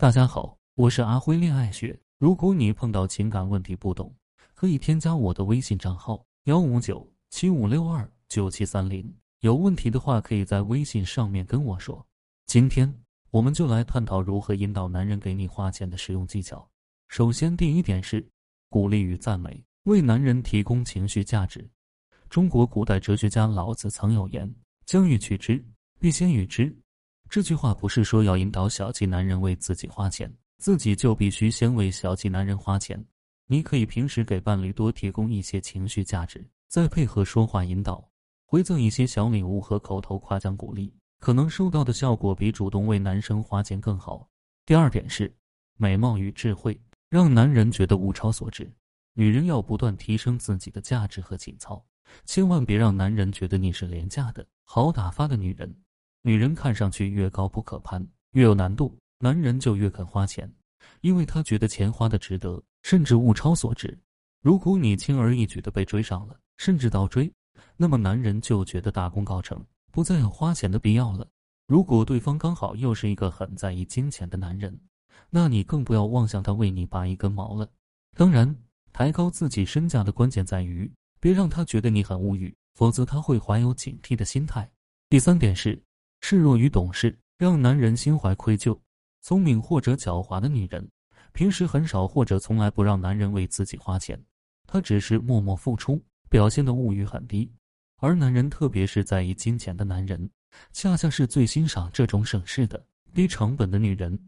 大家好，我是阿辉恋爱学。如果你碰到情感问题不懂，可以添加我的微信账号幺五九七五六二九七三零。有问题的话，可以在微信上面跟我说。今天我们就来探讨如何引导男人给你花钱的实用技巧。首先，第一点是鼓励与赞美，为男人提供情绪价值。中国古代哲学家老子曾有言：“将欲取之，必先予之。”这句话不是说要引导小气男人为自己花钱，自己就必须先为小气男人花钱。你可以平时给伴侣多提供一些情绪价值，再配合说话引导，回赠一些小礼物和口头夸奖鼓励，可能收到的效果比主动为男生花钱更好。第二点是美貌与智慧，让男人觉得物超所值。女人要不断提升自己的价值和情操，千万别让男人觉得你是廉价的好打发的女人。女人看上去越高不可攀，越有难度，男人就越肯花钱，因为他觉得钱花的值得，甚至物超所值。如果你轻而易举的被追上了，甚至倒追，那么男人就觉得大功告成，不再有花钱的必要了。如果对方刚好又是一个很在意金钱的男人，那你更不要妄想他为你拔一根毛了。当然，抬高自己身价的关键在于别让他觉得你很无语，否则他会怀有警惕的心态。第三点是。示弱与懂事，让男人心怀愧疚。聪明或者狡猾的女人，平时很少或者从来不让男人为自己花钱，她只是默默付出，表现的物欲很低。而男人，特别是在意金钱的男人，恰恰是最欣赏这种省事的、低成本的女人。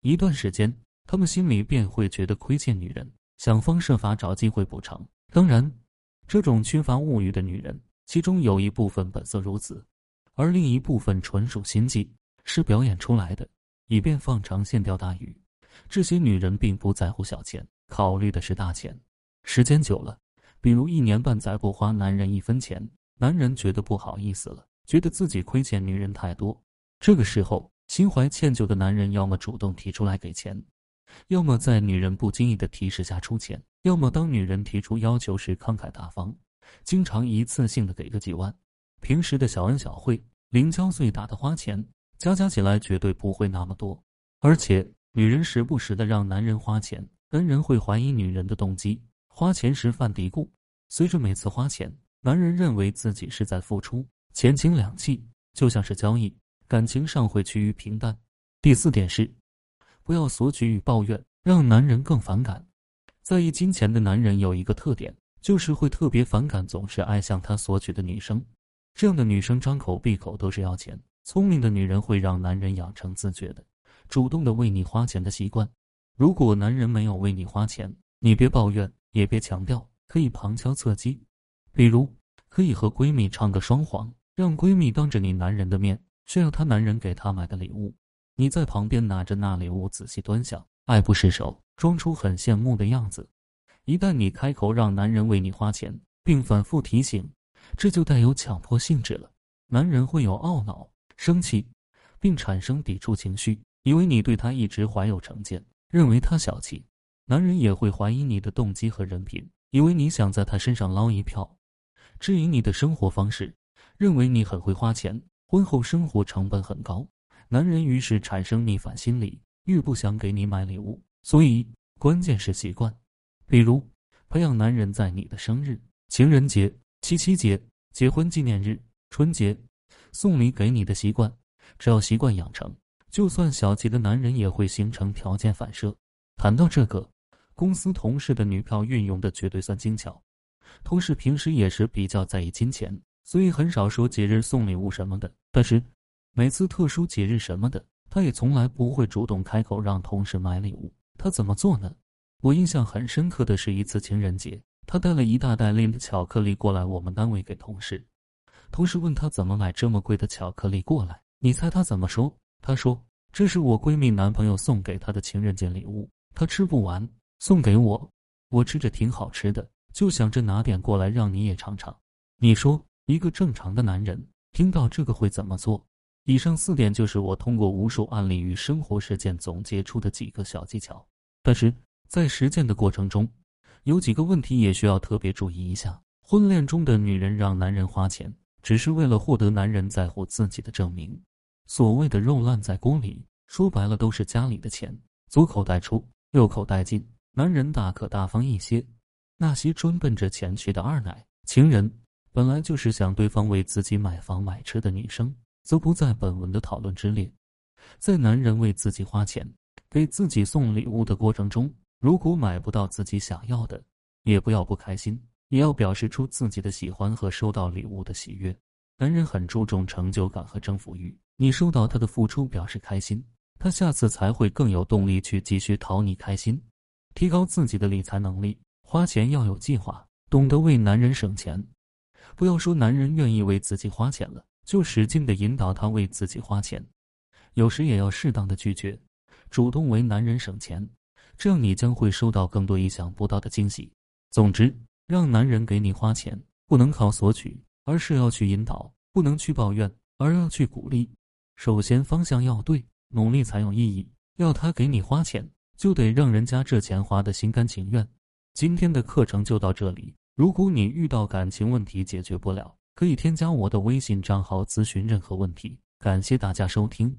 一段时间，他们心里便会觉得亏欠女人，想方设法找机会补偿。当然，这种缺乏物欲的女人，其中有一部分本色如此。而另一部分纯属心计，是表演出来的，以便放长线钓大鱼。这些女人并不在乎小钱，考虑的是大钱。时间久了，比如一年半载不花男人一分钱，男人觉得不好意思了，觉得自己亏欠女人太多。这个时候，心怀歉疚的男人要么主动提出来给钱，要么在女人不经意的提示下出钱，要么当女人提出要求时慷慨大方，经常一次性的给个几万。平时的小恩小惠。零交最大的花钱，加加起来绝对不会那么多。而且，女人时不时的让男人花钱，男人会怀疑女人的动机。花钱时犯嘀咕，随着每次花钱，男人认为自己是在付出，钱情两气，就像是交易，感情上会趋于平淡。第四点是，不要索取与抱怨，让男人更反感。在意金钱的男人有一个特点，就是会特别反感总是爱向他索取的女生。这样的女生张口闭口都是要钱。聪明的女人会让男人养成自觉的、主动的为你花钱的习惯。如果男人没有为你花钱，你别抱怨，也别强调，可以旁敲侧击。比如，可以和闺蜜唱个双簧，让闺蜜当着你男人的面炫耀她男人给她买的礼物，你在旁边拿着那礼物仔细端详，爱不释手，装出很羡慕的样子。一旦你开口让男人为你花钱，并反复提醒。这就带有强迫性质了，男人会有懊恼、生气，并产生抵触情绪，以为你对他一直怀有成见，认为他小气。男人也会怀疑你的动机和人品，以为你想在他身上捞一票，质疑你的生活方式，认为你很会花钱，婚后生活成本很高。男人于是产生逆反心理，愈不想给你买礼物。所以，关键是习惯，比如培养男人在你的生日、情人节。七夕节、结婚纪念日、春节，送礼给你的习惯，只要习惯养成，就算小气的男人也会形成条件反射。谈到这个，公司同事的女票运用的绝对算精巧。同事平时也是比较在意金钱，所以很少说节日送礼物什么的。但是，每次特殊节日什么的，他也从来不会主动开口让同事买礼物。他怎么做呢？我印象很深刻的是一次情人节。他带了一大袋 Lind 巧克力过来我们单位给同事，同事问他怎么买这么贵的巧克力过来，你猜他怎么说？他说：“这是我闺蜜男朋友送给她的情人节礼物，她吃不完，送给我。我吃着挺好吃的，就想着拿点过来让你也尝尝。”你说一个正常的男人听到这个会怎么做？以上四点就是我通过无数案例与生活实践总结出的几个小技巧，但是在实践的过程中。有几个问题也需要特别注意一下：婚恋中的女人让男人花钱，只是为了获得男人在乎自己的证明。所谓的肉烂在锅里，说白了都是家里的钱，左口袋出，右口袋进。男人大可大方一些。那些专奔着钱去的二奶、情人，本来就是想对方为自己买房买车的女生，则不在本文的讨论之列。在男人为自己花钱、给自己送礼物的过程中，如果买不到自己想要的，也不要不开心，也要表示出自己的喜欢和收到礼物的喜悦。男人很注重成就感和征服欲，你收到他的付出表示开心，他下次才会更有动力去继续讨你开心。提高自己的理财能力，花钱要有计划，懂得为男人省钱。不要说男人愿意为自己花钱了，就使劲的引导他为自己花钱。有时也要适当的拒绝，主动为男人省钱，这样你将会收到更多意想不到的惊喜。总之，让男人给你花钱，不能靠索取，而是要去引导；不能去抱怨，而要去鼓励。首先方向要对，努力才有意义。要他给你花钱。就得让人家这钱花的心甘情愿。今天的课程就到这里。如果你遇到感情问题解决不了，可以添加我的微信账号咨询任何问题。感谢大家收听。